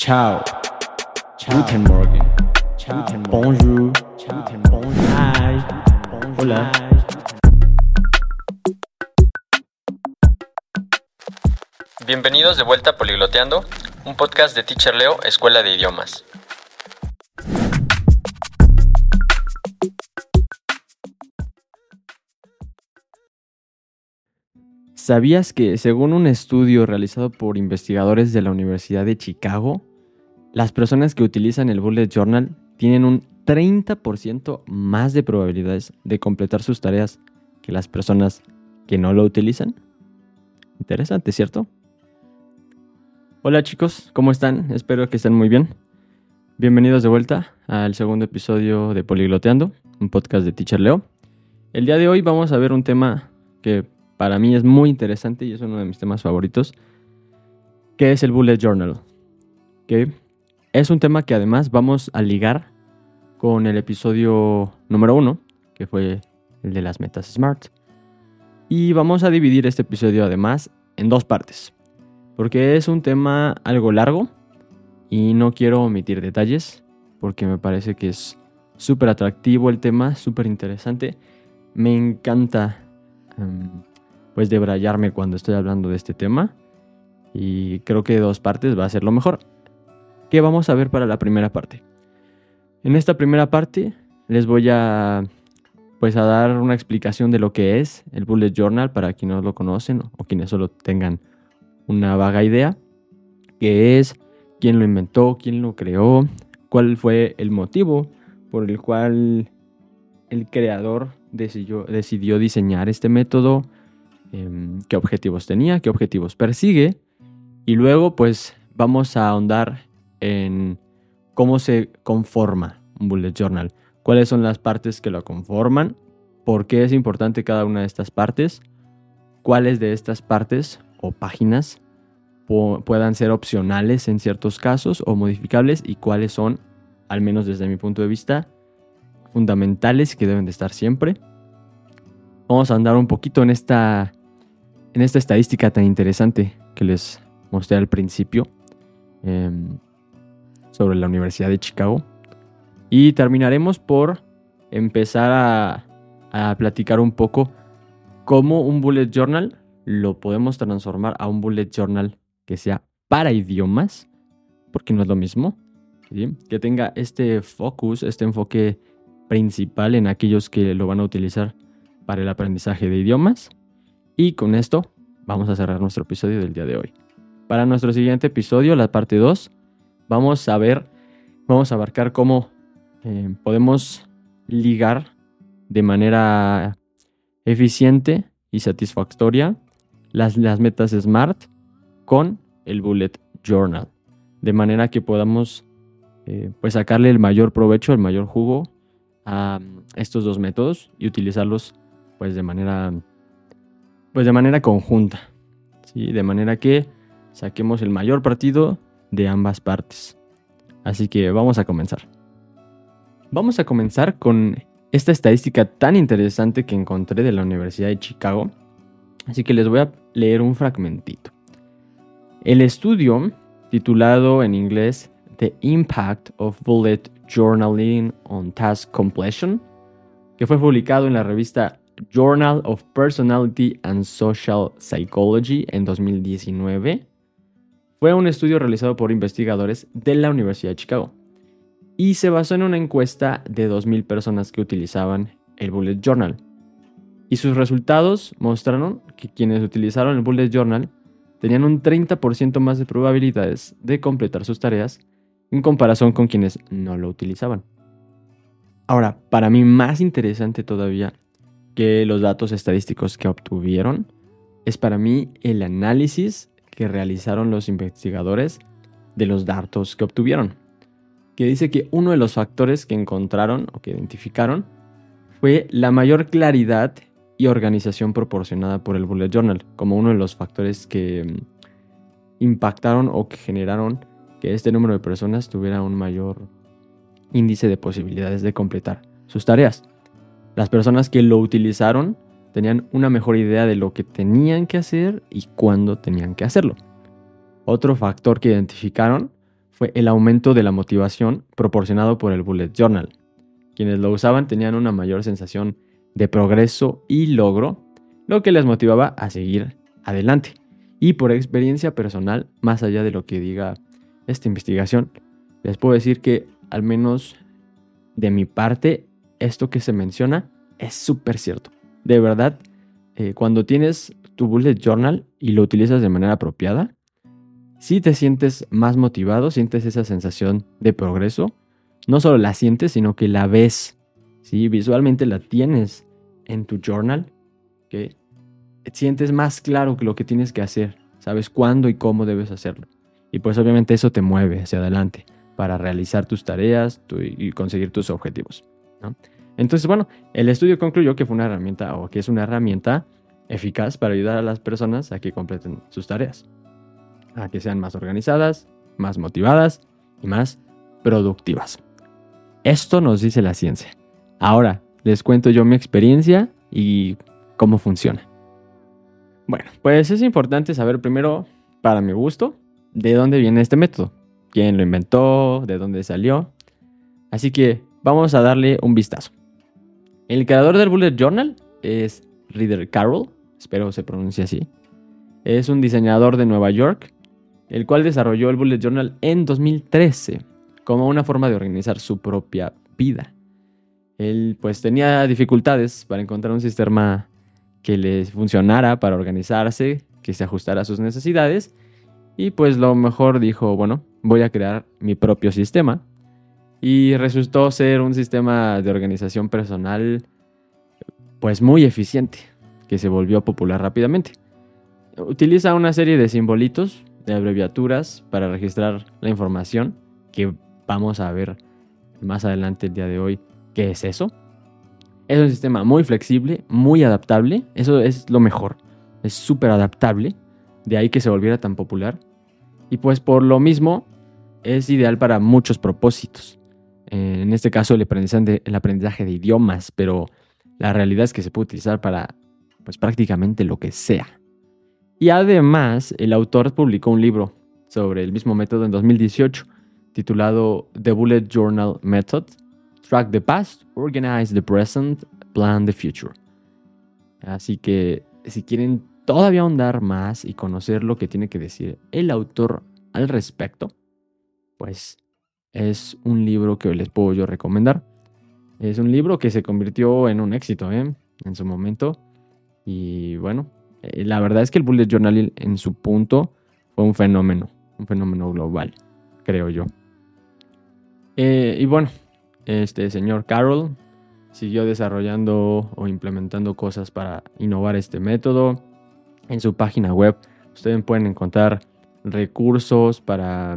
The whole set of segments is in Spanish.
Ciao. Guten Morgen. Bonjour. Bonjour. Hi. Hola. Bienvenidos de vuelta a Poligloteando, un podcast de Teacher Leo, Escuela de Idiomas. ¿Sabías que, según un estudio realizado por investigadores de la Universidad de Chicago, las personas que utilizan el Bullet Journal tienen un 30% más de probabilidades de completar sus tareas que las personas que no lo utilizan? Interesante, ¿cierto? Hola chicos, ¿cómo están? Espero que estén muy bien. Bienvenidos de vuelta al segundo episodio de Poligloteando, un podcast de Teacher Leo. El día de hoy vamos a ver un tema que para mí es muy interesante y es uno de mis temas favoritos, que es el Bullet Journal. Que es un tema que además vamos a ligar con el episodio número uno, que fue el de las metas SMART. Y vamos a dividir este episodio además en dos partes, porque es un tema algo largo y no quiero omitir detalles, porque me parece que es súper atractivo el tema, súper interesante. Me encanta um, pues debrayarme cuando estoy hablando de este tema y creo que dos partes va a ser lo mejor. ¿Qué vamos a ver para la primera parte? En esta primera parte les voy a pues a dar una explicación de lo que es el bullet journal para quienes no lo conocen o quienes solo tengan una vaga idea, qué es, quién lo inventó, quién lo creó, cuál fue el motivo por el cual el creador decidió, decidió diseñar este método, em, qué objetivos tenía, qué objetivos persigue y luego pues vamos a ahondar en cómo se conforma un bullet journal, cuáles son las partes que lo conforman, por qué es importante cada una de estas partes, cuáles de estas partes o páginas puedan ser opcionales en ciertos casos o modificables y cuáles son, al menos desde mi punto de vista, fundamentales que deben de estar siempre. Vamos a andar un poquito en esta, en esta estadística tan interesante que les mostré al principio. Eh, sobre la Universidad de Chicago. Y terminaremos por empezar a, a platicar un poco cómo un bullet journal lo podemos transformar a un bullet journal que sea para idiomas, porque no es lo mismo, que tenga este focus, este enfoque principal en aquellos que lo van a utilizar para el aprendizaje de idiomas. Y con esto vamos a cerrar nuestro episodio del día de hoy. Para nuestro siguiente episodio, la parte 2, vamos a ver, vamos a abarcar cómo eh, podemos ligar de manera eficiente y satisfactoria las, las metas SMART con el Bullet Journal. De manera que podamos eh, pues sacarle el mayor provecho, el mayor jugo a estos dos métodos y utilizarlos pues de manera pues de manera conjunta. ¿sí? De manera que saquemos el mayor partido de ambas partes. Así que vamos a comenzar. Vamos a comenzar con esta estadística tan interesante que encontré de la Universidad de Chicago. Así que les voy a leer un fragmentito. El estudio, titulado en inglés The Impact of Bullet Journaling on Task Completion, que fue publicado en la revista Journal of Personality and Social Psychology en 2019, fue un estudio realizado por investigadores de la Universidad de Chicago y se basó en una encuesta de 2.000 personas que utilizaban el Bullet Journal. Y sus resultados mostraron que quienes utilizaron el Bullet Journal tenían un 30% más de probabilidades de completar sus tareas en comparación con quienes no lo utilizaban. Ahora, para mí más interesante todavía que los datos estadísticos que obtuvieron es para mí el análisis que realizaron los investigadores de los datos que obtuvieron que dice que uno de los factores que encontraron o que identificaron fue la mayor claridad y organización proporcionada por el Bullet Journal, como uno de los factores que mm, impactaron o que generaron que este número de personas tuviera un mayor índice de posibilidades de completar sus tareas. Las personas que lo utilizaron tenían una mejor idea de lo que tenían que hacer y cuándo tenían que hacerlo. Otro factor que identificaron fue el aumento de la motivación proporcionado por el Bullet Journal. Quienes lo usaban tenían una mayor sensación de progreso y logro, lo que les motivaba a seguir adelante. Y por experiencia personal, más allá de lo que diga esta investigación, les puedo decir que al menos de mi parte, esto que se menciona es súper cierto. De verdad, eh, cuando tienes tu bullet journal y lo utilizas de manera apropiada, si te sientes más motivado, sientes esa sensación de progreso. No solo la sientes, sino que la ves. ¿sí? Visualmente la tienes en tu journal. que Sientes más claro que lo que tienes que hacer. Sabes cuándo y cómo debes hacerlo. Y pues obviamente eso te mueve hacia adelante para realizar tus tareas y conseguir tus objetivos. Entonces, bueno, el estudio concluyó que fue una herramienta o que es una herramienta eficaz para ayudar a las personas a que completen sus tareas, a que sean más organizadas, más motivadas y más productivas. Esto nos dice la ciencia. Ahora, les cuento yo mi experiencia y cómo funciona. Bueno, pues es importante saber primero, para mi gusto, de dónde viene este método quién lo inventó, de dónde salió. Así que vamos a darle un vistazo. El creador del Bullet Journal es Reader Carroll, espero se pronuncie así. Es un diseñador de Nueva York, el cual desarrolló el Bullet Journal en 2013 como una forma de organizar su propia vida. Él pues tenía dificultades para encontrar un sistema que le funcionara para organizarse, que se ajustara a sus necesidades y pues lo mejor dijo, bueno, voy a crear mi propio sistema. Y resultó ser un sistema de organización personal pues muy eficiente, que se volvió popular rápidamente. Utiliza una serie de simbolitos, de abreviaturas para registrar la información, que vamos a ver más adelante el día de hoy qué es eso. Es un sistema muy flexible, muy adaptable, eso es lo mejor, es súper adaptable, de ahí que se volviera tan popular. Y pues por lo mismo es ideal para muchos propósitos. En este caso el aprendizaje, de, idiomas, pero la realidad es que se puede utilizar para pues prácticamente lo que sea. Y además el autor publicó un libro sobre el mismo método en 2018 titulado The Bullet Journal Method, Track the Past, Organize the Present, Plan the Future. Así que si quieren todavía ahondar más y conocer lo que tiene que decir el autor al respecto, pues es un libro que les puedo yo recomendar. Es un libro que se convirtió en un éxito ¿eh? en su momento. Y bueno, eh, la verdad es que el Bullet Journal en su punto fue un fenómeno, un fenómeno global, creo yo. Eh, y bueno, este señor Carroll siguió desarrollando o implementando cosas para innovar este método. En su página web ustedes pueden encontrar recursos para,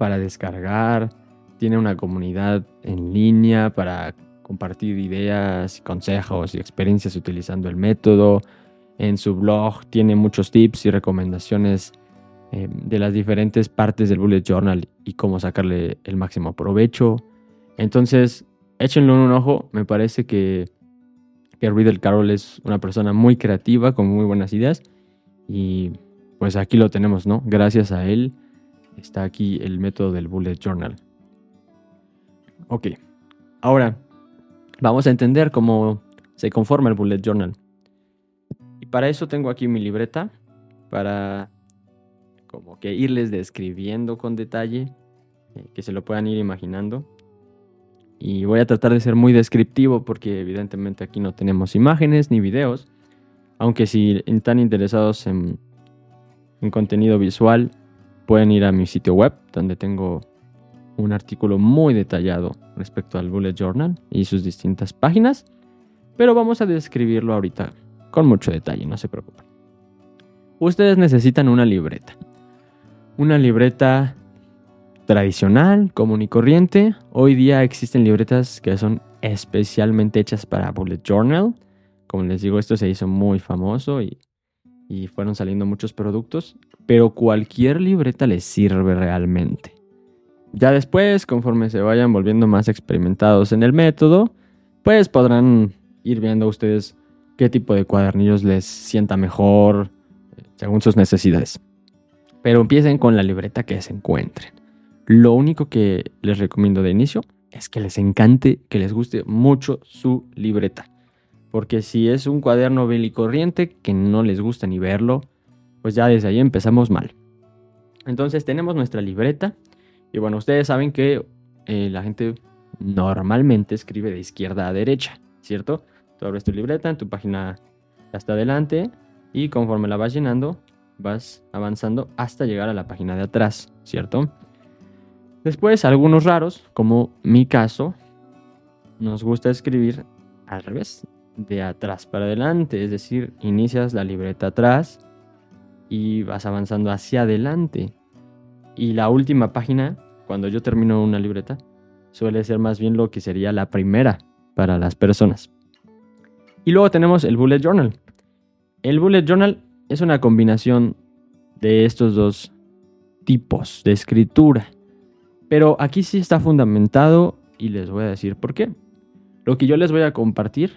para descargar, tiene una comunidad en línea para compartir ideas, consejos y experiencias utilizando el método. En su blog tiene muchos tips y recomendaciones eh, de las diferentes partes del bullet journal y cómo sacarle el máximo provecho. Entonces, échenle un ojo. Me parece que, que Riddle Carroll es una persona muy creativa, con muy buenas ideas. Y pues aquí lo tenemos, ¿no? Gracias a él está aquí el método del bullet journal. Ok, ahora vamos a entender cómo se conforma el bullet journal. Y para eso tengo aquí mi libreta para como que irles describiendo con detalle, eh, que se lo puedan ir imaginando. Y voy a tratar de ser muy descriptivo porque evidentemente aquí no tenemos imágenes ni videos. Aunque si están interesados en en contenido visual, pueden ir a mi sitio web, donde tengo un artículo muy detallado respecto al Bullet Journal y sus distintas páginas, pero vamos a describirlo ahorita con mucho detalle, no se preocupen. Ustedes necesitan una libreta. Una libreta tradicional, común y corriente. Hoy día existen libretas que son especialmente hechas para Bullet Journal. Como les digo, esto se hizo muy famoso y y fueron saliendo muchos productos, pero cualquier libreta les sirve realmente. Ya después, conforme se vayan volviendo más experimentados en el método, pues podrán ir viendo ustedes qué tipo de cuadernillos les sienta mejor según sus necesidades. Pero empiecen con la libreta que se encuentren. lo único que les recomiendo de inicio es que les encante, que les guste mucho su libreta. Porque si es un cuaderno corriente que no les gusta ni verlo, pues ya desde ahí empezamos mal. Entonces tenemos nuestra libreta. Y bueno, ustedes saben que eh, la gente normalmente escribe de izquierda a derecha, ¿cierto? Tú abres tu libreta en tu página hasta adelante y conforme la vas llenando, vas avanzando hasta llegar a la página de atrás, ¿cierto? Después, algunos raros, como mi caso, nos gusta escribir al revés, de atrás para adelante, es decir, inicias la libreta atrás y vas avanzando hacia adelante. Y la última página, cuando yo termino una libreta, suele ser más bien lo que sería la primera para las personas. Y luego tenemos el bullet journal. El bullet journal es una combinación de estos dos tipos de escritura. Pero aquí sí está fundamentado y les voy a decir por qué. Lo que yo les voy a compartir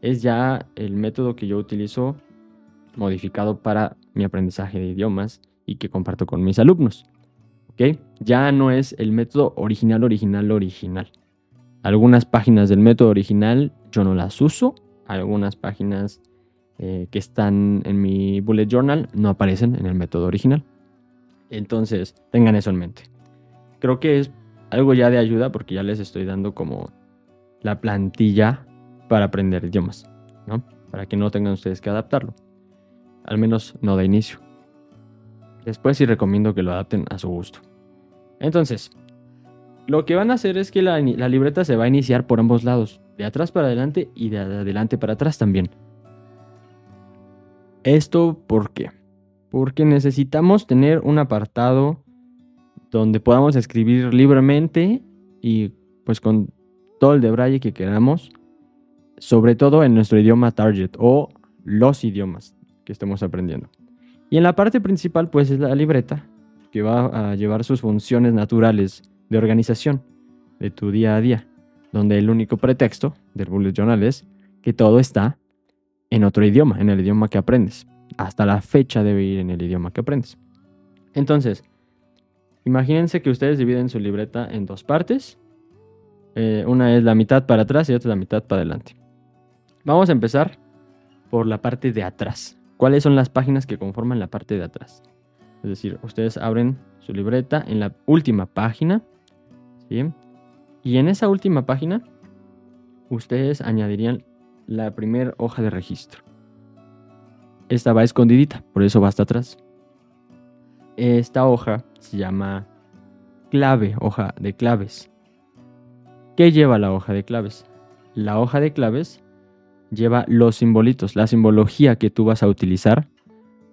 es ya el método que yo utilizo modificado para mi aprendizaje de idiomas y que comparto con mis alumnos. ¿Ok? Ya no es el método original, original, original. Algunas páginas del método original yo no las uso. Algunas páginas eh, que están en mi bullet journal no aparecen en el método original. Entonces, tengan eso en mente. Creo que es algo ya de ayuda porque ya les estoy dando como la plantilla para aprender idiomas, ¿no? Para que no tengan ustedes que adaptarlo. Al menos no de inicio. Después sí recomiendo que lo adapten a su gusto. Entonces, lo que van a hacer es que la, libreta se va a iniciar por ambos lados, de atrás para adelante y de adelante para atrás también. ¿Esto por qué? Porque necesitamos tener un apartado donde podamos escribir libremente y pues con todo el de braille que queramos, sobre todo en nuestro idioma target o los idiomas que estemos aprendiendo. Y en la parte principal, pues es la libreta, que va a llevar sus funciones naturales de organización de tu día a día, donde el único pretexto del bullet journal es que todo está en otro idioma, en el idioma que aprendes. Hasta la fecha debe ir en el idioma que aprendes. Entonces, imagínense que ustedes dividen su libreta en dos partes. Eh, una es la mitad para atrás y otra la mitad para adelante. Vamos a empezar por la parte de atrás. ¿Cuáles son las páginas que conforman la parte de atrás? Es decir, ustedes abren su libreta en la última página. ¿sí? Y en esa última página, ustedes añadirían la primera hoja de registro. Esta va escondidita, por eso va hasta atrás. Esta hoja se llama clave, hoja de claves. ¿Qué lleva la hoja de claves? La hoja de claves lleva los simbolitos, la simbología que tú vas a utilizar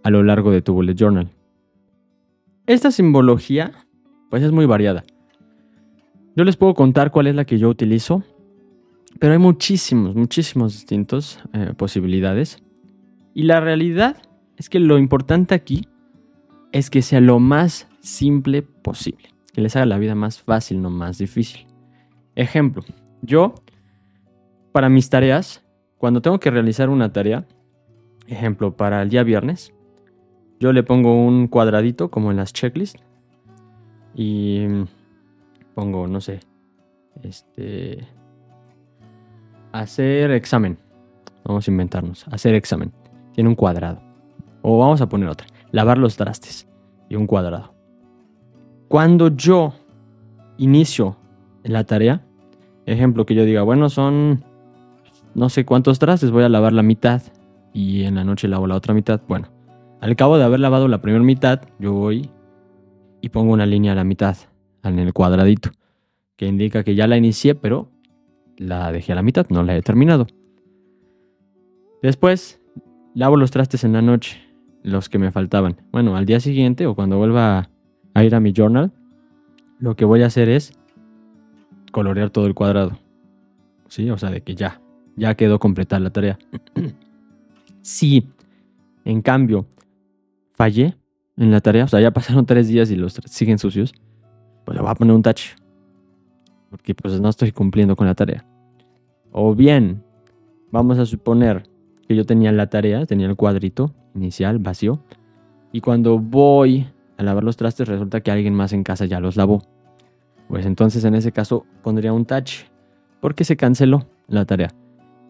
a lo largo de tu bullet journal. Esta simbología, pues es muy variada. Yo les puedo contar cuál es la que yo utilizo, pero hay muchísimos, muchísimos distintos eh, posibilidades. Y la realidad es que lo importante aquí es que sea lo más simple posible, que les haga la vida más fácil, no más difícil. Ejemplo, yo, para mis tareas, cuando tengo que realizar una tarea, ejemplo, para el día viernes, yo le pongo un cuadradito como en las checklists y pongo, no sé, este, hacer examen. Vamos a inventarnos, hacer examen. Tiene un cuadrado. O vamos a poner otra, lavar los trastes y un cuadrado. Cuando yo inicio la tarea, ejemplo que yo diga, bueno, son no sé cuántos trastes, voy a lavar la mitad y en la noche lavo la otra mitad. Bueno, al cabo de haber lavado la primera mitad, yo voy y pongo una línea a la mitad, en el cuadradito, que indica que ya la inicié, pero la dejé a la mitad, no la he terminado. Después, lavo los trastes en la noche, los que me faltaban. Bueno, al día siguiente o cuando vuelva a ir a mi journal, lo que voy a hacer es colorear todo el cuadrado. ¿Sí? O sea, de que ya, ya quedó completada la tarea. si, en cambio, fallé en la tarea, o sea, ya pasaron tres días y los siguen sucios, pues le voy a poner un touch. Porque pues no estoy cumpliendo con la tarea. O bien, vamos a suponer que yo tenía la tarea, tenía el cuadrito inicial vacío, y cuando voy a lavar los trastes resulta que alguien más en casa ya los lavó. pues entonces en ese caso pondría un tache, porque se canceló la tarea.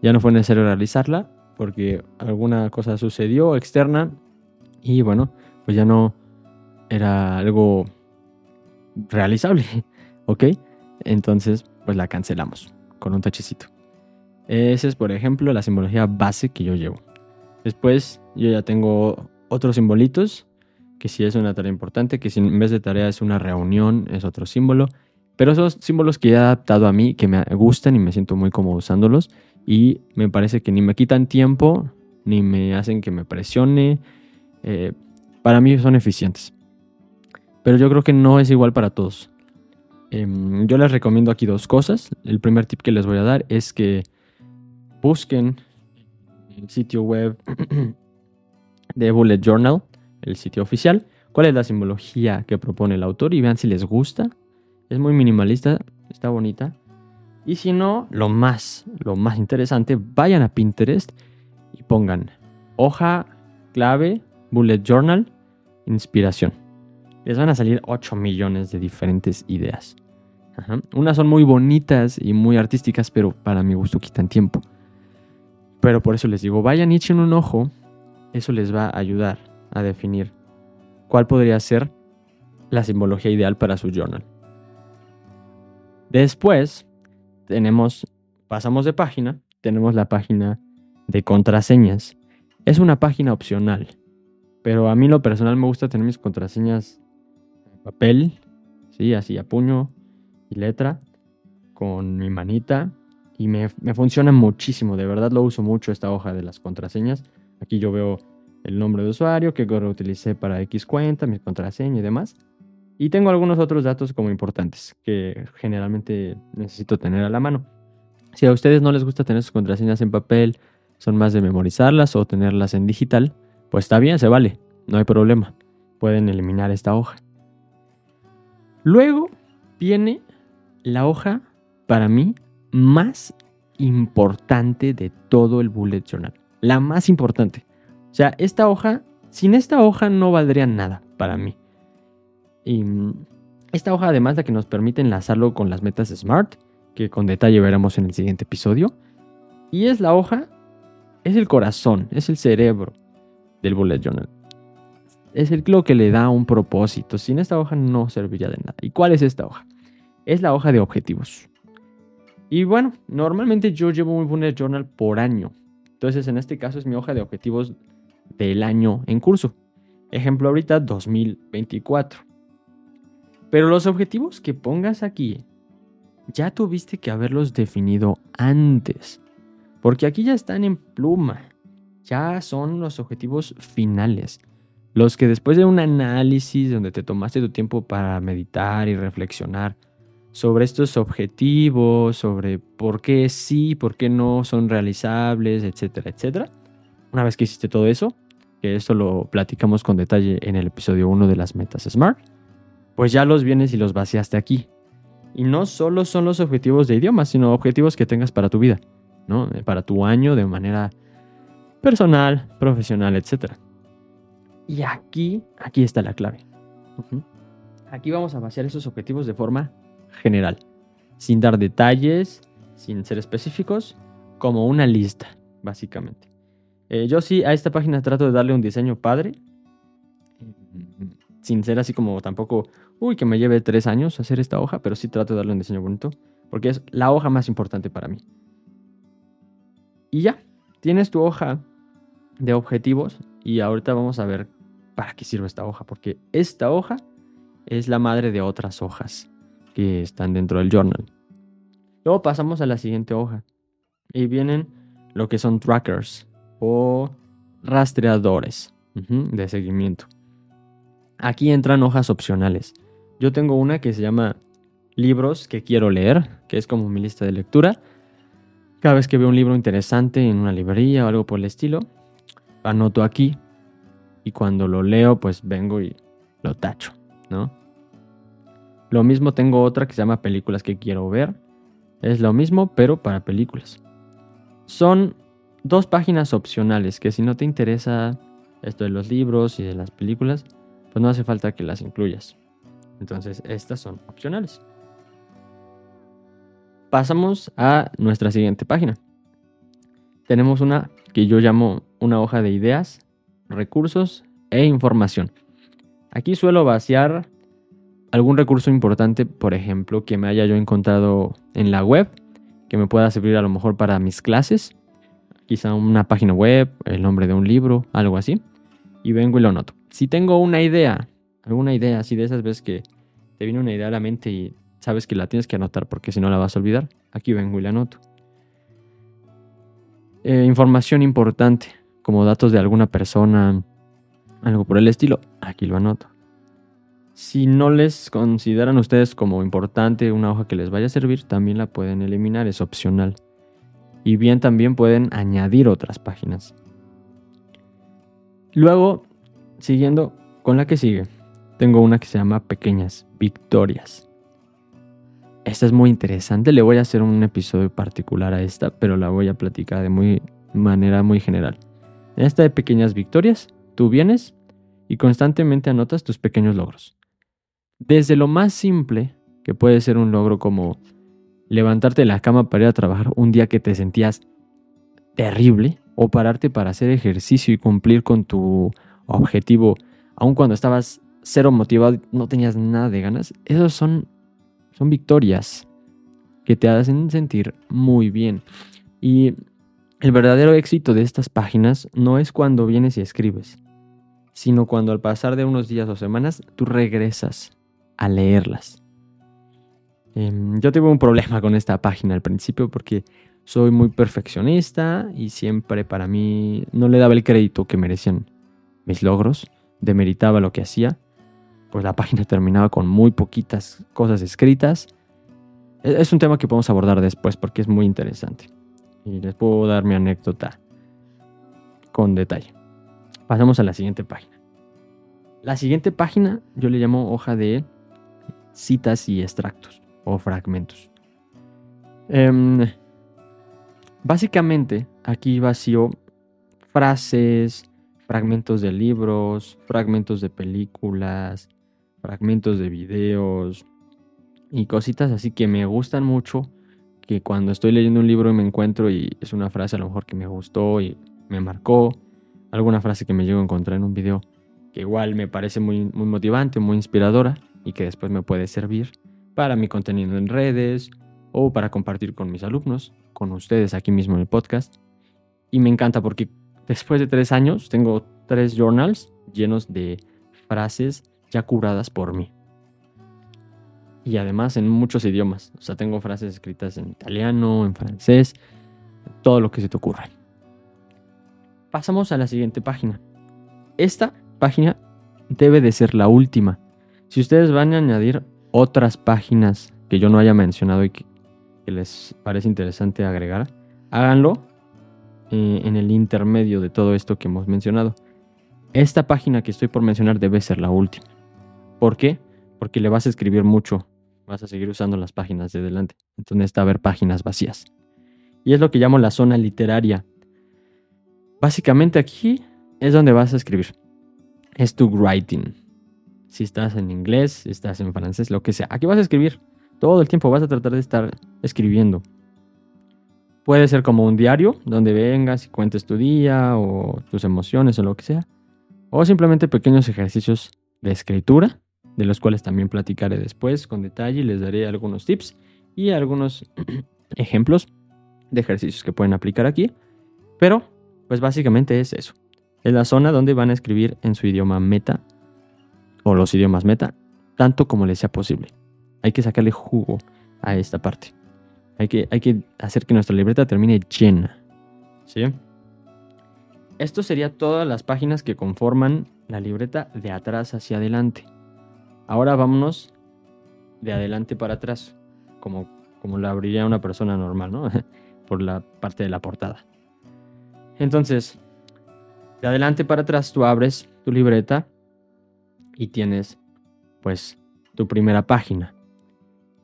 Ya no fue necesario realizarla porque alguna cosa sucedió externa y bueno, pues ya no era algo realizable, ¿ok? Entonces, pues la cancelamos con un tachecito. Esa es, por ejemplo, la simbología base que yo llevo. Después, yo ya tengo otros simbolitos, que si es una tarea importante, que si en vez de tarea es una reunión, es otro símbolo. Pero esos símbolos que he adaptado a mí, que me gustan y me siento muy cómodo usándolos, y me parece que ni me quitan tiempo, ni me hacen que me presione. Eh, para mí son eficientes. Pero yo creo que no es igual para todos. Em, yo les recomiendo aquí dos cosas. El primer tip que les voy a dar es que busquen el sitio web de Bullet Journal, el sitio oficial, cuál es la simbología que propone el autor y vean si les gusta. Es muy minimalista, está bonita. Y si no, lo más, lo más interesante, vayan a Pinterest y pongan hoja, clave, bullet journal, inspiración. Les van a salir 8 millones de diferentes ideas. Unas son muy bonitas y muy artísticas, pero para mi gusto quitan tiempo. Pero por eso les digo, vayan y echen un ojo. Eso les va a ayudar a definir cuál podría ser la simbología ideal para su journal. Después, tenemos, pasamos de página, tenemos la página de contraseñas. Es una página opcional, pero a mí lo personal me gusta tener mis contraseñas en papel, sí, así a puño y letra, con mi manita, y me, me funciona muchísimo, de verdad lo uso mucho esta hoja de las contraseñas. Aquí yo veo el nombre de usuario que utilicé para X cuenta, mi contraseña y demás. Y tengo algunos otros datos como importantes que generalmente necesito tener a la mano. Si a ustedes no les gusta tener sus contraseñas en papel, son más de memorizarlas o tenerlas en digital, pues está bien, se vale, no hay problema. Pueden eliminar esta hoja. Luego viene la hoja, para mí, más importante de todo el bullet journal. La más importante. O sea, esta hoja, sin esta hoja no valdría nada para mí. Y mm, esta hoja además la que nos permite enlazarlo con las metas SMART, que con detalle veremos en el siguiente episodio. Y es la hoja, es el corazón, es el cerebro del bullet journal. Es el lo que le da un propósito. Sin esta hoja no serviría de nada. ¿Y cuál es esta hoja? Es la hoja de objetivos. Y bueno, normalmente yo llevo un bullet journal por año. Entonces en este caso es mi hoja de objetivos del año en curso. Ejemplo ahorita 2024. Pero los objetivos que pongas aquí, ya tuviste que haberlos definido antes. Porque aquí ya están en pluma. Ya son los objetivos finales. Los que después de un análisis donde te tomaste tu tiempo para meditar y reflexionar sobre estos objetivos, sobre por qué sí, por qué no son realizables, etcétera, etcétera. Una vez que hiciste todo eso, que esto lo platicamos con detalle en el episodio 1 de las metas SMART, pues ya los vienes y los vaciaste aquí. Y no solo son los objetivos de idioma, sino objetivos que tengas para tu vida, ¿no? Para tu año de manera personal, profesional, etc. Y aquí, aquí está la clave. Aquí vamos a vaciar esos objetivos de forma general, sin dar detalles, sin ser específicos, como una lista, básicamente. Eh, yo sí a esta página trato de darle un diseño padre, sin ser así como tampoco uy, que me lleve tres años hacer esta hoja, pero sí trato de darle un diseño bonito, porque es la hoja más importante para mí. Y ya, tienes tu hoja de objetivos y ahorita vamos a ver para qué sirve esta hoja, porque esta hoja es la madre de otras hojas que están dentro del journal. Luego pasamos a la siguiente hoja y vienen lo que son trackers o rastreadores de seguimiento. Aquí entran hojas opcionales. Yo tengo una que se llama libros que quiero leer, que es como mi lista de lectura. Cada vez que veo un libro interesante en una librería o algo por el estilo, anoto aquí y cuando lo leo pues vengo y lo tacho, ¿no? Lo mismo tengo otra que se llama películas que quiero ver. Es lo mismo pero para películas. Son dos páginas opcionales que si no te interesa esto de los libros y de las películas, pues no hace falta que las incluyas. Entonces, estas son opcionales. pasamos a nuestra siguiente página. Tenemos una que yo llamo una hoja de ideas, recursos e información. Aquí suelo vaciar algún recurso importante, por ejemplo, que me haya yo encontrado en la web, que me pueda servir a lo mejor para mis clases, quizá una página web, el nombre de un libro, algo así, y vengo y lo anoto. Si tengo una idea, alguna idea así de esas veces que te viene una idea a la mente y sabes que la tienes que anotar porque si no la vas a olvidar, aquí vengo y la anoto. Eh, información importante, como datos de alguna persona, algo por el estilo, aquí lo anoto. Si no les consideran ustedes como importante una hoja que les vaya a servir, también la pueden eliminar, es opcional. Y bien también pueden añadir otras páginas. Luego, siguiendo con la que sigue, tengo una que se llama Pequeñas Victorias. Esta es muy interesante, le voy a hacer un episodio particular a esta, pero la voy a platicar de muy, manera muy general. En esta de Pequeñas Victorias, tú vienes y constantemente anotas tus pequeños logros. Desde lo más simple, que puede ser un logro como levantarte de la cama para ir a trabajar un día que te sentías terrible, o pararte para hacer ejercicio y cumplir con tu objetivo, aun cuando estabas cero motivado, no tenías nada de ganas, esos son, son victorias que te hacen sentir muy bien. Y el verdadero éxito de estas páginas no es cuando vienes y escribes, sino cuando al pasar de unos días o semanas tú regresas a leerlas. Em, yo tuve un problema con esta página al principio porque soy muy perfeccionista y siempre para mí no le daba el crédito que merecían mis logros, demeritaba lo que hacía, pues la página terminaba con muy poquitas cosas escritas. E-, es un tema que podemos abordar después porque es muy interesante. Y les puedo dar mi anécdota con detalle. Pasamos a la siguiente página. La siguiente página yo le llamo hoja de citas y extractos o fragmentos. Em, básicamente aquí vacío frases, fragmentos de libros, fragmentos de películas, fragmentos de videos y cositas así que me gustan mucho. Que cuando estoy leyendo un libro y me encuentro y es una frase a lo mejor que me gustó y me marcó, alguna frase que me llego a encontrar en un video que igual me parece muy, muy motivante, muy inspiradora y que después me puede servir para mi contenido en redes o para compartir con mis alumnos, con ustedes aquí mismo en el podcast. Y me encanta porque después de tres años tengo tres journals llenos de frases ya curadas por mí. Y además en muchos idiomas. O sea, tengo frases escritas en italiano, en francés, todo lo que se te ocurra. Pasamos a la siguiente página. Esta página debe de ser la última. Si ustedes van a añadir otras páginas que yo no haya mencionado y que, les parece interesante agregar, háganlo eh, en el intermedio de todo esto que hemos mencionado. Esta página que estoy por mencionar debe ser la última. ¿Por qué? Porque le vas a escribir mucho. Vas a seguir usando las páginas de delante. Entonces necesita haber páginas vacías. Y es lo que llamo la zona literaria. Básicamente aquí es donde vas a escribir. Es tu writing. Si estás en inglés, si estás en francés, lo que sea. Aquí vas a escribir. Todo el tiempo vas a tratar de estar escribiendo. Puede ser como un diario donde vengas y cuentes tu día o tus emociones o lo que sea. O simplemente pequeños ejercicios de escritura, de los cuales también platicaré después con detalle y les daré algunos tips y algunos ejemplos de ejercicios que pueden aplicar aquí. Pero pues básicamente es eso. Es la zona donde van a escribir en su idioma meta o los idiomas meta, tanto como les sea posible. Hay que sacarle jugo a esta parte. Hay que, hay que hacer que nuestra libreta termine llena. ¿Sí? Esto sería todas las páginas que conforman la libreta de atrás hacia adelante. Ahora vámonos de adelante para atrás, como, como la abriría una persona normal, ¿no? Por la parte de la portada. Entonces, de adelante para atrás tú abres tu libreta y tienes pues tu primera página.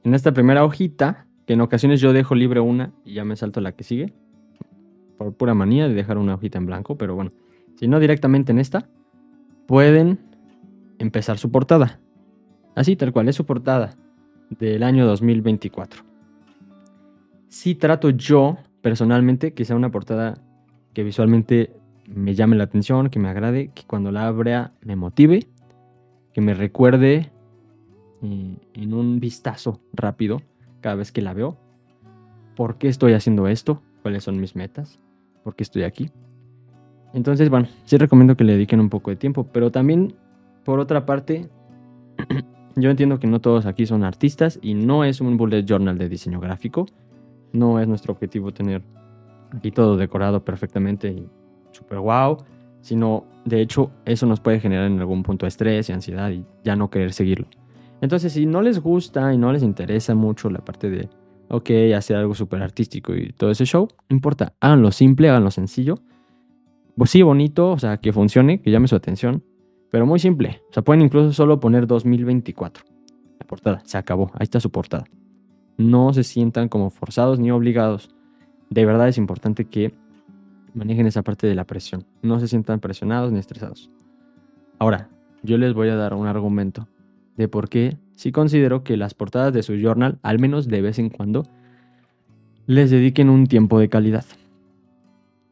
En esta primera hojita, que en ocasiones yo dejo libre una y ya me salto la que sigue, por pura manía de dejar una hojita en blanco, pero bueno, si no directamente en esta, pueden empezar su portada. Así tal cual, es su portada del año 2024. sí trato yo personalmente que sea una portada que visualmente me llame la atención, que me agrade, que cuando la abra me motive, que me recuerde eh, en un vistazo rápido cada vez que la veo por qué estoy haciendo esto, cuáles son mis metas, por qué estoy aquí. Entonces, bueno, sí recomiendo que le dediquen un poco de tiempo, pero también, por otra parte, yo entiendo que no todos aquí son artistas y no es un bullet journal de diseño gráfico. No es nuestro objetivo tener aquí todo decorado perfectamente y super wow, sino de hecho eso nos puede generar en algún punto estrés y ansiedad y ya no querer seguirlo. Entonces, si no les gusta y no les interesa mucho la parte de ok, hacer algo súper artístico y todo ese show, no importa, háganlo simple, háganlo sencillo. Pues sí, bonito, o sea, que funcione, que llame su atención, pero muy simple. O sea, pueden incluso solo poner 2024. La portada, se acabó, ahí está su portada. No se sientan como forzados ni obligados. De verdad es importante que manejen esa parte de la presión. No se sientan presionados ni estresados. Ahora, yo les voy a dar un argumento de por qué sí considero que las portadas de su journal, al menos de vez en cuando, les dediquen un tiempo de calidad.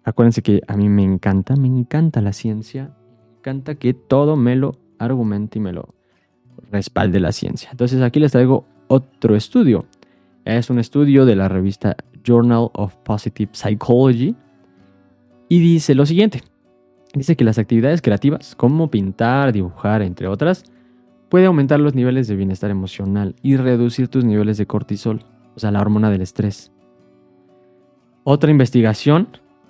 Acuérdense que a mí me encanta, me encanta la ciencia, me encanta que todo me lo argumente y me lo respalde la ciencia. Entonces aquí les traigo otro estudio. Es un estudio de la revista Journal of Positive Psychology y dice lo siguiente. Dice que las actividades creativas, como pintar, dibujar, entre otras, puede aumentar los niveles de bienestar emocional y reducir tus niveles de cortisol, o sea, la hormona del estrés. Otra investigación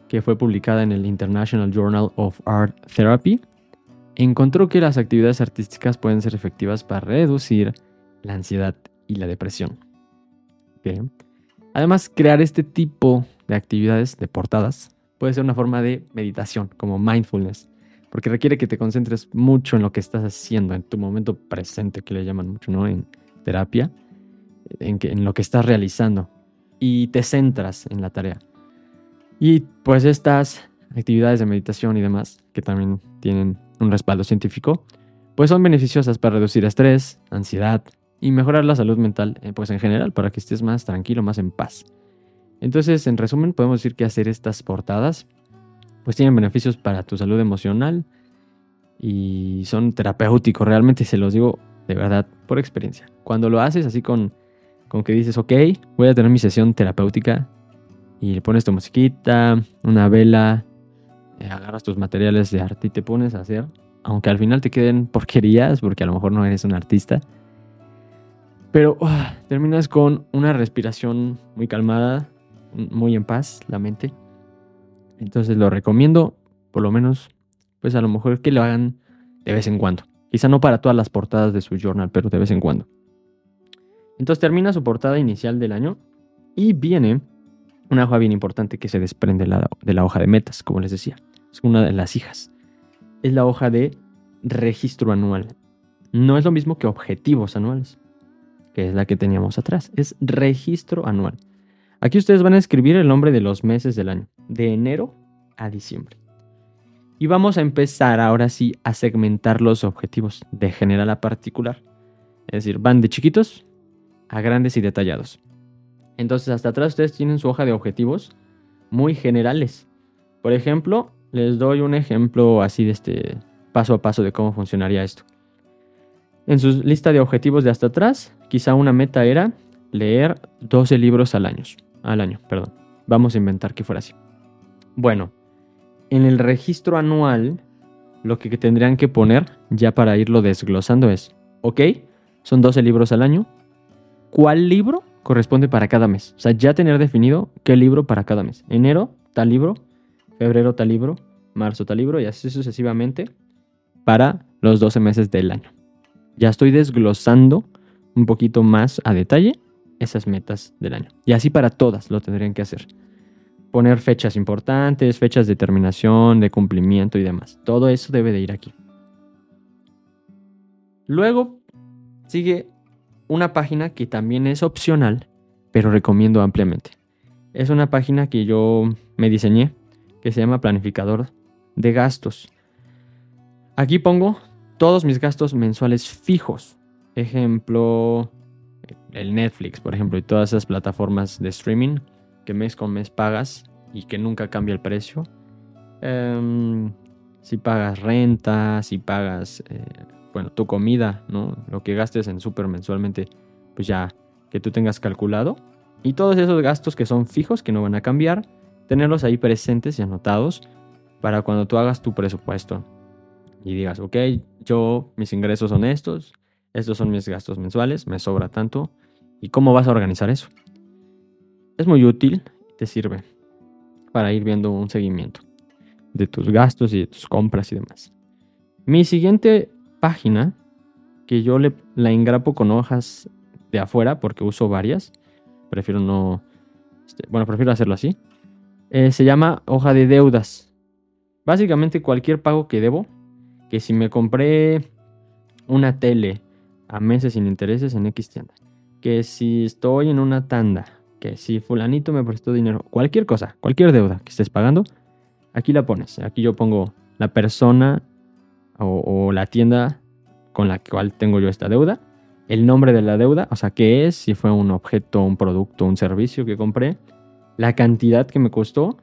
que fue publicada en el International Journal of Art Therapy encontró que las actividades artísticas pueden ser efectivas para reducir la ansiedad y la depresión. Además, crear este tipo de actividades, de portadas, puede ser una forma de meditación, como mindfulness, porque requiere que te concentres mucho en lo que estás haciendo, en tu momento presente, que le llaman mucho, ¿no? En terapia, en, que, en lo que estás realizando y te centras en la tarea. Y pues estas actividades de meditación y demás, que también tienen un respaldo científico, pues son beneficiosas para reducir estrés, ansiedad y mejorar la salud mental, eh, pues en general, para que estés más tranquilo, más en paz. Entonces, en resumen, podemos decir que hacer estas portadas pues tienen beneficios para tu salud emocional y son terapéuticos, realmente se los digo de verdad por experiencia. Cuando lo haces así con, con que dices, ok, voy a tener mi sesión terapéutica y le pones tu musiquita, una vela, eh, agarras tus materiales de arte y te pones a hacer, aunque al final te queden porquerías porque a lo mejor no eres un artista. Pero terminas con una respiración muy calmada, muy en paz, la mente. Entonces lo recomiendo, por lo menos, pues a lo mejor que lo hagan de vez en cuando. Quizá no para todas las portadas de su journal, pero de vez en cuando. Entonces termina su portada inicial del año y viene una hoja bien importante que se desprende de la hoja de metas, como les decía. Es una de las hijas. Es la hoja de registro anual. No es lo mismo que objetivos anuales, que es la que teníamos atrás. Es registro anual. Aquí ustedes van a escribir el nombre de los meses del año, de enero a diciembre. Y vamos a empezar ahora sí a segmentar los objetivos de general a particular. Es decir, van de chiquitos a grandes y detallados. Entonces hasta atrás ustedes tienen su hoja de objetivos muy generales. Por ejemplo, les doy un ejemplo así de este paso a paso de cómo funcionaría esto. En su lista de objetivos de hasta atrás, quizá una meta era leer 12 libros al año al año, perdón. Vamos a inventar que fuera así. Bueno, en el registro anual, lo que tendrían que poner, ya para irlo desglosando, es, ok, son 12 libros al año. ¿Cuál libro corresponde para cada mes? O sea, ya tener definido qué libro para cada mes. Enero, tal libro. Febrero, tal libro. Marzo, tal libro. Y así sucesivamente para los 12 meses del año. Ya estoy desglosando un poquito más a detalle esas metas del año. Y así para todas lo tendrían que hacer. Poner fechas importantes, fechas de terminación, de cumplimiento y demás. Todo eso debe de ir aquí. Luego sigue una página que también es opcional, pero recomiendo ampliamente. Es una página que yo me diseñé, que se llama Planificador de Gastos. Aquí pongo todos mis gastos mensuales fijos. Ejemplo, el Netflix, por ejemplo, y todas esas plataformas de streaming que mes con mes pagas y que nunca cambia el precio. Em, si pagas renta, si pagas, eh, bueno, tu comida, ¿no? Lo que gastes en súper mensualmente, pues ya que tú tengas calculado. Y todos esos gastos que son fijos, que no van a cambiar, tenerlos ahí presentes y anotados para cuando tú hagas tu presupuesto y digas, ok, yo, mis ingresos son estos, estos son mis gastos mensuales, me sobra tanto, ¿y cómo vas a organizar eso? Es muy útil, te sirve para ir viendo un seguimiento de tus gastos y de tus compras y demás. Mi siguiente página, que yo le, la engrapo con hojas de afuera porque uso varias, prefiero no, este, bueno, prefiero hacerlo así, eh, se llama hoja de deudas. Básicamente cualquier pago que debo, que si me compré una tele a meses sin intereses en X tienda, que si estoy en una tanda, que si fulanito me prestó dinero, cualquier cosa, cualquier deuda que estés pagando, aquí la pones. Aquí yo pongo la persona o, la tienda con la cual tengo yo esta deuda, el nombre de la deuda, o sea, qué es, si fue un objeto, un producto, un servicio que compré, la cantidad que me costó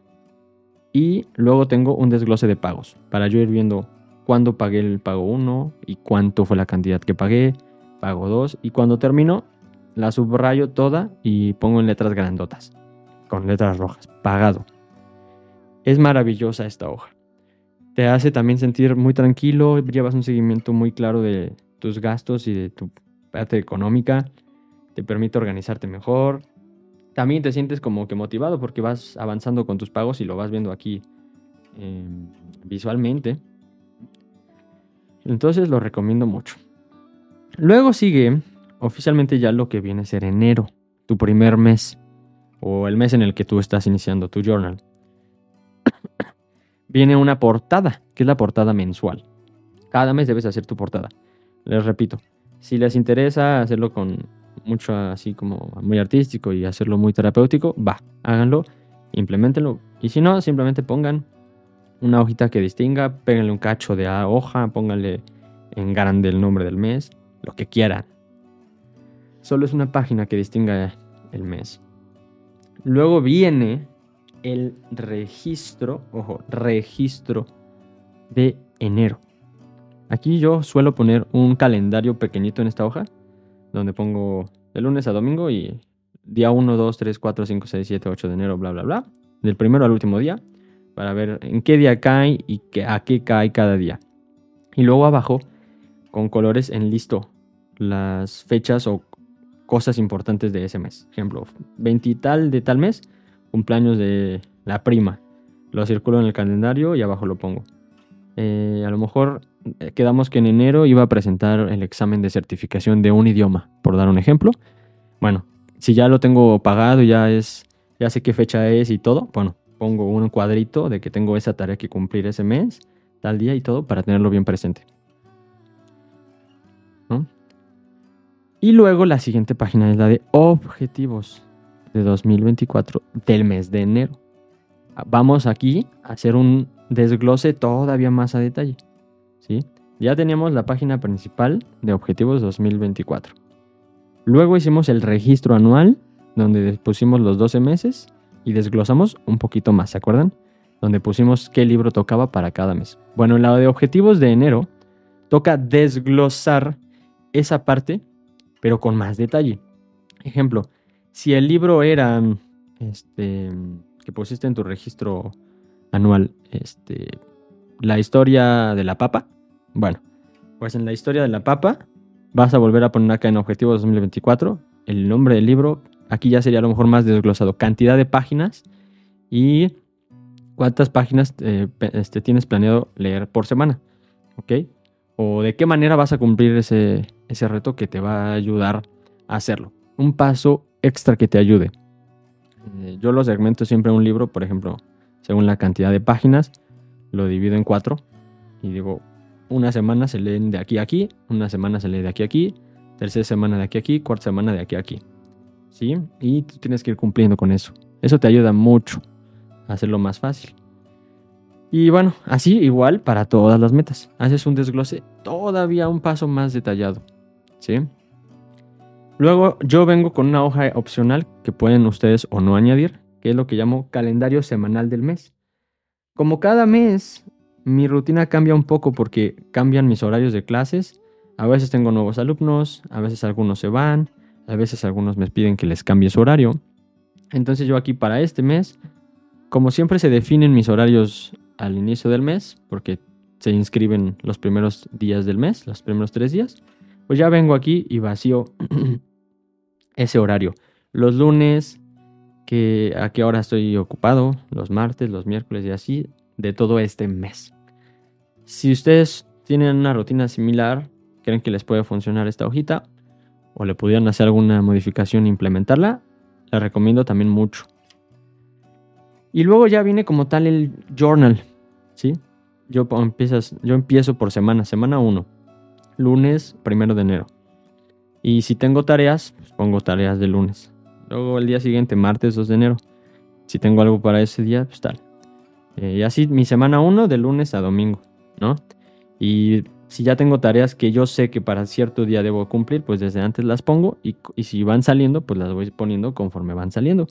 y luego tengo un desglose de pagos para yo ir viendo cuándo pagué el pago 1 y cuánto fue la cantidad que pagué, pago 2 y cuando termino la subrayo toda y pongo en letras grandotas, con letras rojas, pagado. Es maravillosa esta hoja. Te hace también sentir muy tranquilo, llevas un seguimiento muy claro de tus gastos y de tu parte económica, te permite organizarte mejor. También te sientes como que motivado porque vas avanzando con tus pagos y lo vas viendo aquí em, visualmente. Entonces lo recomiendo mucho. Luego sigue oficialmente ya lo que viene a ser enero, tu primer mes o el mes en el que tú estás iniciando tu journal viene una portada, que es la portada mensual. Cada mes debes hacer tu portada. Les repito, si les interesa hacerlo con mucho así como muy artístico y hacerlo muy terapéutico, va, háganlo, implementenlo. Y si no, simplemente pongan una hojita que distinga, péguenle un cacho de hoja, pónganle en grande el nombre del mes, lo que quieran. Solo es una página que distinga el mes. Luego viene el registro, ojo, registro de enero. Aquí yo suelo poner un calendario pequeñito en esta hoja, donde pongo de lunes a domingo y día 1, 2, 3, 4, 5, 6, 7, 8 de enero, bla, bla, bla, del primero al último día, para ver en qué día cae y a qué cae cada día. Y luego abajo, con colores en listo, las fechas o cosas importantes de ese mes. Ejemplo, 20 tal de tal mes, cumpleaños de la prima. Lo circulo en el calendario y abajo lo pongo. Eh, a lo mejor eh, quedamos que en enero iba a presentar el examen de certificación de un idioma, por dar un ejemplo. Bueno, si ya lo tengo pagado, ya es, ya sé qué fecha es y todo, bueno, pongo un cuadrito de que tengo esa tarea que cumplir ese mes, tal día y todo, para tenerlo bien presente. Y luego la siguiente página es la de objetivos de 2024 del mes de enero. Vamos aquí a hacer un desglose todavía más a detalle. ¿sí? Ya teníamos la página principal de objetivos 2024. Luego hicimos el registro anual, donde pusimos los 12 meses y desglosamos un poquito más, ¿se acuerdan? Donde pusimos qué libro tocaba para cada mes. Bueno, en la de objetivos de enero, toca desglosar esa parte, pero con más detalle. Ejemplo, si el libro era este, que pusiste en tu registro anual, este, la historia de la papa, bueno, pues en la historia de la papa vas a volver a poner acá en Objetivos 2024 el nombre del libro. Aquí ya sería a lo mejor más desglosado, cantidad de páginas y cuántas páginas eh, este, tienes planeado leer por semana, ¿ok? O de qué manera vas a cumplir ese, ese reto que te va a ayudar a hacerlo. Un paso extra que te ayude. Eh, yo lo segmento siempre un libro, por ejemplo, según la cantidad de páginas, lo divido en cuatro y digo, una semana se leen de aquí a aquí, una semana se lee de aquí a aquí, tercera semana de aquí a aquí, cuarta semana de aquí a aquí. ¿Sí? Y tú tienes que ir cumpliendo con eso. Eso te ayuda mucho a hacerlo más fácil. Y bueno, así igual para todas las metas. Haces un desglose todavía un paso más detallado. Luego yo vengo con una hoja opcional que pueden ustedes o no añadir, que es lo que llamo calendario semanal del mes. Como cada mes, mi rutina cambia un poco porque cambian mis horarios de clases. A veces tengo nuevos alumnos, a veces algunos se van, a veces algunos me piden que les cambie su horario. Entonces yo aquí para este mes, como siempre se definen mis horarios al inicio del mes, porque se inscriben los primeros días del mes, los primeros tres días, pues ya vengo aquí y vacío ese horario. Los lunes, que a qué hora estoy ocupado, los martes, los miércoles y así, de todo este mes. Si ustedes tienen una rutina similar, creen que les puede funcionar esta hojita, o le pudieran hacer alguna modificación e implementarla, la recomiendo también mucho. Y luego ya viene como tal el journal, ¿sí? Yo, empiezas, yo empiezo por semana, semana 1, lunes primero de enero. Y si tengo tareas, pues pongo tareas de lunes. Luego el día siguiente, martes 2 de enero. Si tengo algo para ese día, pues tal. Eh, y así mi semana 1 de lunes a domingo, ¿no? Y si ya tengo tareas que yo sé que para cierto día debo cumplir, pues desde antes las pongo y, si van saliendo, pues las voy poniendo conforme van saliendo.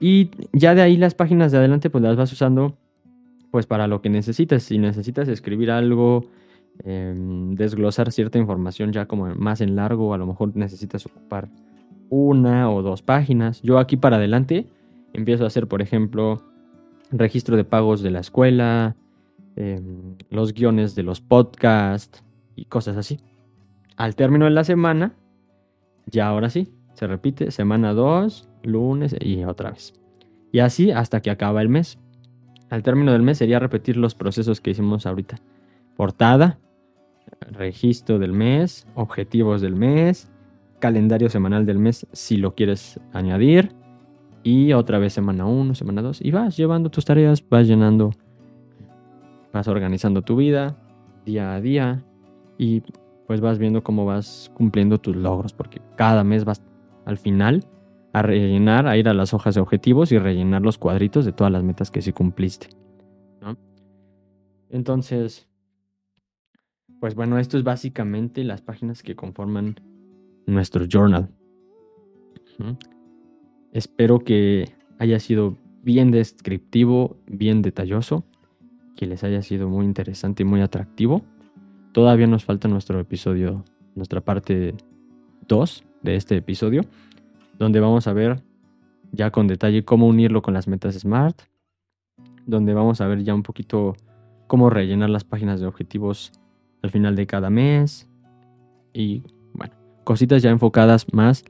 Y ya de ahí las páginas de adelante, pues las vas usando pues para lo que necesites. Si necesitas escribir algo, em, desglosar cierta información ya como más en largo, a lo mejor necesitas ocupar una o dos páginas. Yo aquí para adelante empiezo a hacer, por ejemplo, registro de pagos de la escuela, Em, los guiones de los podcasts y cosas así. Al término de la semana, ya ahora sí, se repite semana 2, lunes y otra vez. Y así hasta que acaba el mes. Al término del mes sería repetir los procesos que hicimos ahorita. Portada, registro del mes, objetivos del mes, calendario semanal del mes si lo quieres añadir. Y otra vez semana 1, semana 2. Y vas llevando tus tareas, vas llenando vas organizando tu vida día a día y pues vas viendo cómo vas cumpliendo tus logros, porque cada mes vas al final a rellenar, a ir a las hojas de objetivos y rellenar los cuadritos de todas las metas que sí cumpliste. Entonces, pues bueno, esto es básicamente las páginas que conforman nuestro journal. Espero que haya sido bien descriptivo, bien detalloso que les haya sido muy interesante y muy atractivo. Todavía nos falta nuestro episodio, nuestra parte 2 de este episodio, donde vamos a ver ya con detalle cómo unirlo con las metas SMART, donde vamos a ver ya un poquito cómo rellenar las páginas de objetivos al final de cada mes y bueno, cositas ya enfocadas más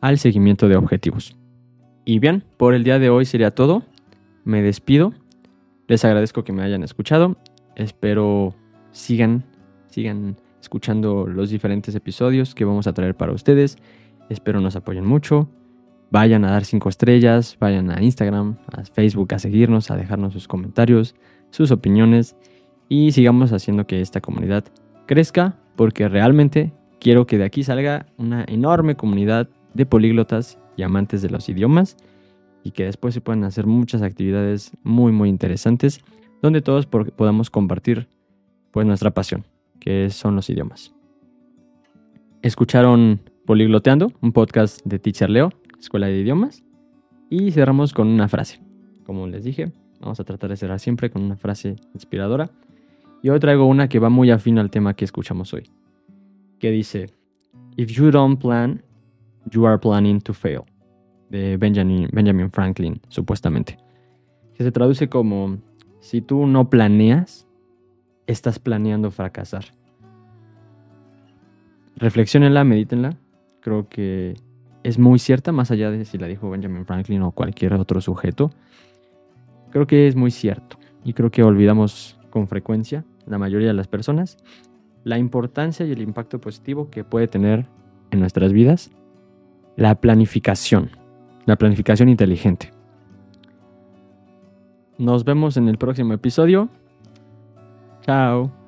al seguimiento de objetivos. Y bien, por el día de hoy sería todo. Me despido les agradezco que me hayan escuchado. Espero sigan, sigan escuchando los diferentes episodios que vamos a traer para ustedes. Espero nos apoyen mucho. Vayan a dar cinco estrellas, vayan a Instagram, a Facebook a seguirnos, a dejarnos sus comentarios, sus opiniones y sigamos haciendo que esta comunidad crezca porque realmente quiero que de aquí salga una enorme comunidad de políglotas y amantes de los idiomas y que después se puedan hacer muchas actividades muy muy interesantes donde todos podamos compartir pues nuestra pasión, que son los idiomas. Escucharon Poligloteando, un podcast de Teacher Leo, Escuela de Idiomas, y cerramos con una frase. Como les dije, vamos a tratar de cerrar siempre con una frase inspiradora. Y hoy traigo una que va muy afín al tema que escuchamos hoy, que dice, If you don't plan, you are planning to fail de Benjamin, Benjamin Franklin, supuestamente. Que se traduce como, si tú no planeas, estás planeando fracasar. Reflexionenla, medítenla. Creo que es muy cierta, más allá de si la dijo Benjamin Franklin o cualquier otro sujeto. Creo que es muy cierto. Y creo que olvidamos con frecuencia, la mayoría de las personas, la importancia y el impacto positivo que puede tener en nuestras vidas la planificación la planificación inteligente. Nos vemos en el próximo episodio. Chao.